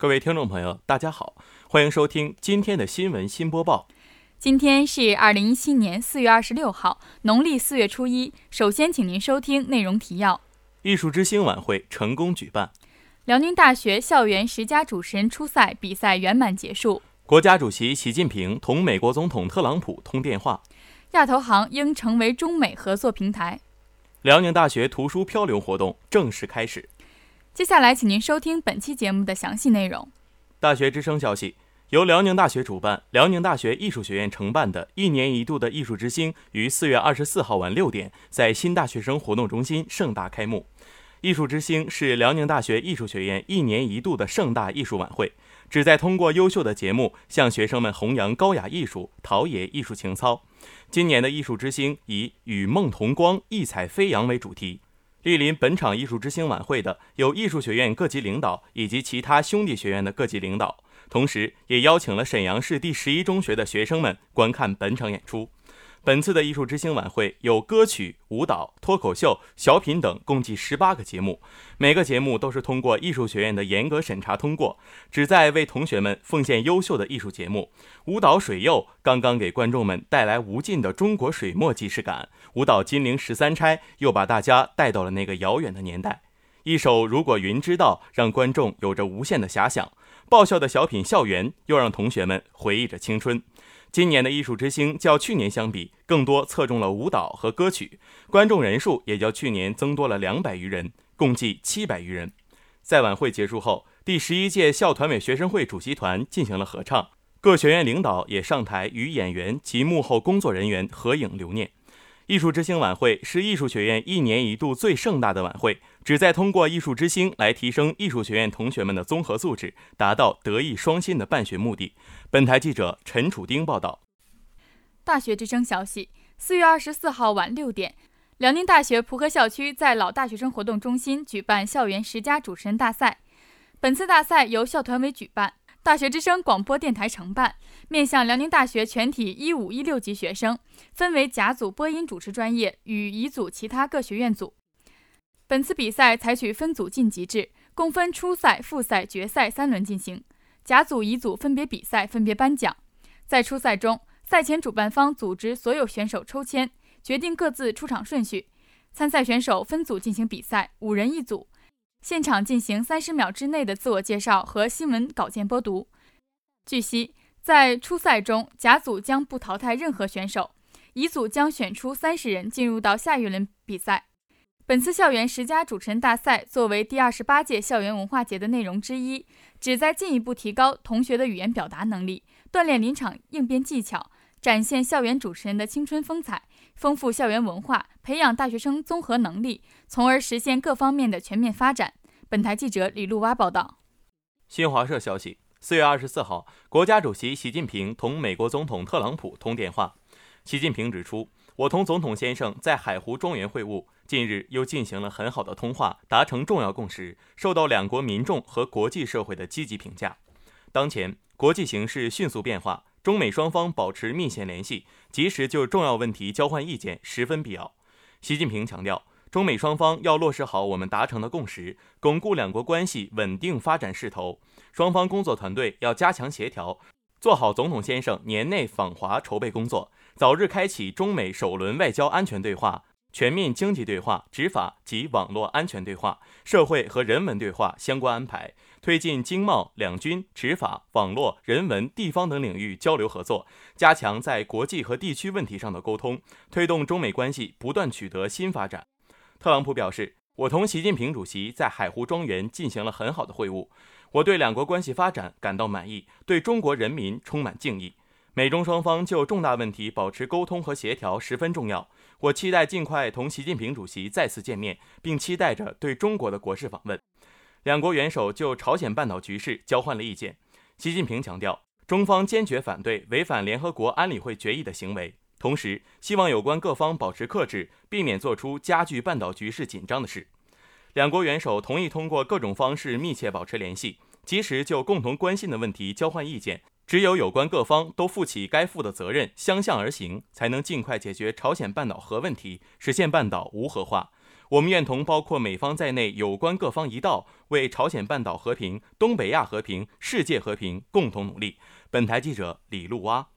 各位听众朋友，大家好，欢迎收听今天的新闻新播报。今天是二零一七年四月二十六号，农历四月初一。首先，请您收听内容提要：艺术之星晚会成功举办；辽宁大学校园十佳主持人初赛比赛圆满结束；国家主席习近平同美国总统特朗普通电话；亚投行应成为中美合作平台；辽宁大学图书漂流活动正式开始。接下来，请您收听本期节目的详细内容。大学之声消息：由辽宁大学主办、辽宁大学艺术学院承办的一年一度的艺术之星，于四月二十四号晚六点在新大学生活动中心盛大开幕。艺术之星是辽宁大学艺术学院一年一度的盛大艺术晚会，旨在通过优秀的节目向学生们弘扬高雅艺术、陶冶艺术情操。今年的艺术之星以“与梦同光，异彩飞扬”为主题。莅临本场艺术之星晚会的有艺术学院各级领导以及其他兄弟学院的各级领导，同时也邀请了沈阳市第十一中学的学生们观看本场演出。本次的艺术之星晚会有歌曲、舞蹈、脱口秀、小品等，共计十八个节目。每个节目都是通过艺术学院的严格审查通过，旨在为同学们奉献优秀的艺术节目。舞蹈《水釉》刚刚给观众们带来无尽的中国水墨即视感，舞蹈《金陵十三钗》又把大家带到了那个遥远的年代。一首《如果云知道》让观众有着无限的遐想，爆笑的小品《校园》又让同学们回忆着青春。今年的艺术之星较去年相比，更多侧重了舞蹈和歌曲，观众人数也较去年增多了两百余人，共计七百余人。在晚会结束后，第十一届校团委学生会主席团进行了合唱，各学院领导也上台与演员及幕后工作人员合影留念。艺术之星晚会是艺术学院一年一度最盛大的晚会，旨在通过艺术之星来提升艺术学院同学们的综合素质，达到德艺双馨的办学目的。本台记者陈楚丁报道。大学之声消息：四月二十四号晚六点，辽宁大学蒲河校区在老大学生活动中心举办校园十佳主持人大赛。本次大赛由校团委举办。大学之声广播电台承办，面向辽宁大学全体一五一六级学生，分为甲组播音主持专业与乙组其他各学院组。本次比赛采取分组晋级制，共分初赛、复赛、决赛三轮进行。甲组、乙组分别比赛，分别颁奖。在初赛中，赛前主办方组织所有选手抽签，决定各自出场顺序。参赛选手分组进行比赛，五人一组。现场进行三十秒之内的自我介绍和新闻稿件播读。据悉，在初赛中，甲组将不淘汰任何选手，乙组将选出三十人进入到下一轮比赛。本次校园十佳主持人大赛作为第二十八届校园文化节的内容之一，旨在进一步提高同学的语言表达能力，锻炼临场应变技巧，展现校园主持人的青春风采。丰富校园文化，培养大学生综合能力，从而实现各方面的全面发展。本台记者李露蛙报道。新华社消息：四月二十四号，国家主席习近平同美国总统特朗普通电话。习近平指出，我同总统先生在海湖庄园会晤，近日又进行了很好的通话，达成重要共识，受到两国民众和国际社会的积极评价。当前国际形势迅速变化。中美双方保持密切联系，及时就重要问题交换意见十分必要。习近平强调，中美双方要落实好我们达成的共识，巩固两国关系稳定发展势头。双方工作团队要加强协调，做好总统先生年内访华筹备工作，早日开启中美首轮外交安全对话。全面经济对话、执法及网络安全对话、社会和人文对话相关安排，推进经贸、两军、执法、网络、人文、地方等领域交流合作，加强在国际和地区问题上的沟通，推动中美关系不断取得新发展。特朗普表示，我同习近平主席在海湖庄园进行了很好的会晤，我对两国关系发展感到满意，对中国人民充满敬意。美中双方就重大问题保持沟通和协调十分重要。我期待尽快同习近平主席再次见面，并期待着对中国的国事访问。两国元首就朝鲜半岛局势交换了意见。习近平强调，中方坚决反对违反联合国安理会决议的行为，同时希望有关各方保持克制，避免做出加剧半岛局势紧张的事。两国元首同意通过各种方式密切保持联系，及时就共同关心的问题交换意见。只有有关各方都负起该负的责任，相向而行，才能尽快解决朝鲜半岛核问题，实现半岛无核化。我们愿同包括美方在内有关各方一道，为朝鲜半岛和平、东北亚和平、世界和平共同努力。本台记者李路蛙。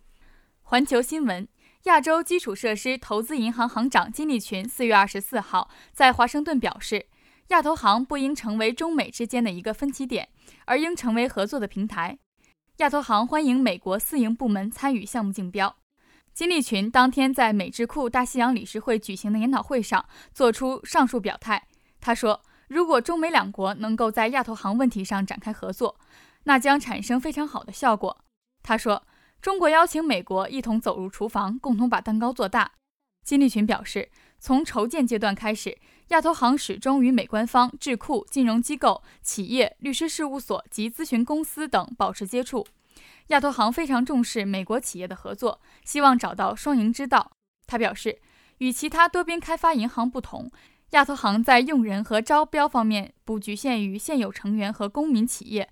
环球新闻：亚洲基础设施投资银行行长金立群四月二十四号在华盛顿表示，亚投行不应成为中美之间的一个分歧点，而应成为合作的平台。亚投行欢迎美国私营部门参与项目竞标。金立群当天在美智库大西洋理事会举行的研讨会上作出上述表态。他说：“如果中美两国能够在亚投行问题上展开合作，那将产生非常好的效果。”他说：“中国邀请美国一同走入厨房，共同把蛋糕做大。”金立群表示，从筹建阶段开始，亚投行始终与美官方、智库、金融机构、企业、律师事务所及咨询公司等保持接触。亚投行非常重视美国企业的合作，希望找到双赢之道。他表示，与其他多边开发银行不同，亚投行在用人和招标方面不局限于现有成员和公民企业。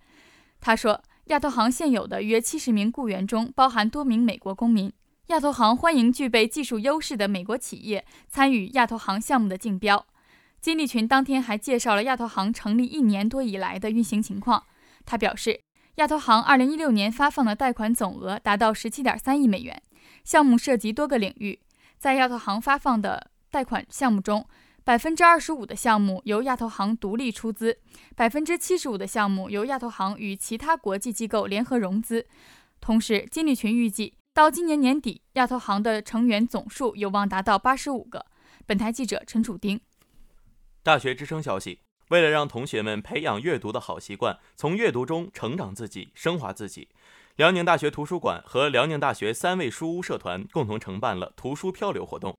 他说，亚投行现有的约七十名雇员中包含多名美国公民。亚投行欢迎具备技术优势的美国企业参与亚投行项目的竞标。金立群当天还介绍了亚投行成立一年多以来的运行情况。他表示。亚投行二零一六年发放的贷款总额达到十七点三亿美元，项目涉及多个领域。在亚投行发放的贷款项目中，百分之二十五的项目由亚投行独立出资，百分之七十五的项目由亚投行与其他国际机构联合融资。同时，金立群预计到今年年底，亚投行的成员总数有望达到八十五个。本台记者陈楚丁。大学之声消息。为了让同学们培养阅读的好习惯，从阅读中成长自己、升华自己，辽宁大学图书馆和辽宁大学三味书屋社团共同承办了图书漂流活动。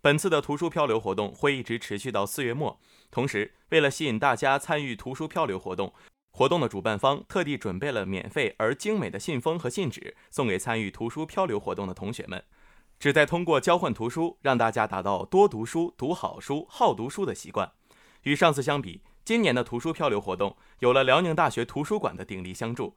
本次的图书漂流活动会一直持续到四月末。同时，为了吸引大家参与图书漂流活动，活动的主办方特地准备了免费而精美的信封和信纸，送给参与图书漂流活动的同学们，旨在通过交换图书，让大家达到多读书、读好书、好读书的习惯。与上次相比，今年的图书漂流活动有了辽宁大学图书馆的鼎力相助。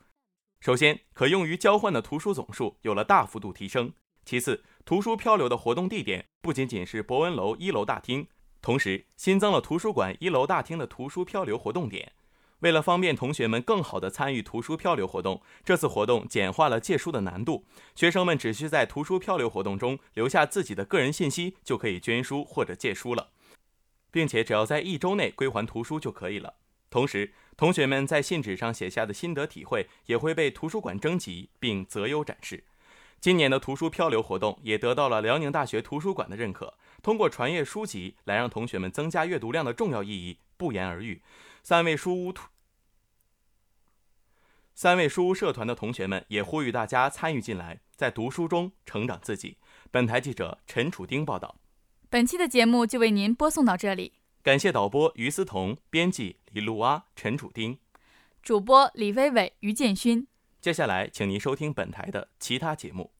首先，可用于交换的图书总数有了大幅度提升；其次，图书漂流的活动地点不仅仅是博文楼一楼大厅，同时新增了图书馆一楼大厅的图书漂流活动点。为了方便同学们更好地参与图书漂流活动，这次活动简化了借书的难度，学生们只需在图书漂流活动中留下自己的个人信息，就可以捐书或者借书了。并且只要在一周内归还图书就可以了。同时，同学们在信纸上写下的心得体会也会被图书馆征集并择优展示。今年的图书漂流活动也得到了辽宁大学图书馆的认可。通过传阅书籍来让同学们增加阅读量的重要意义不言而喻。三位书屋图三位书屋社团的同学们也呼吁大家参与进来，在读书中成长自己。本台记者陈楚丁报道。本期的节目就为您播送到这里，感谢导播于思彤，编辑李露阿、陈楚丁，主播李薇薇、于建勋。接下来，请您收听本台的其他节目。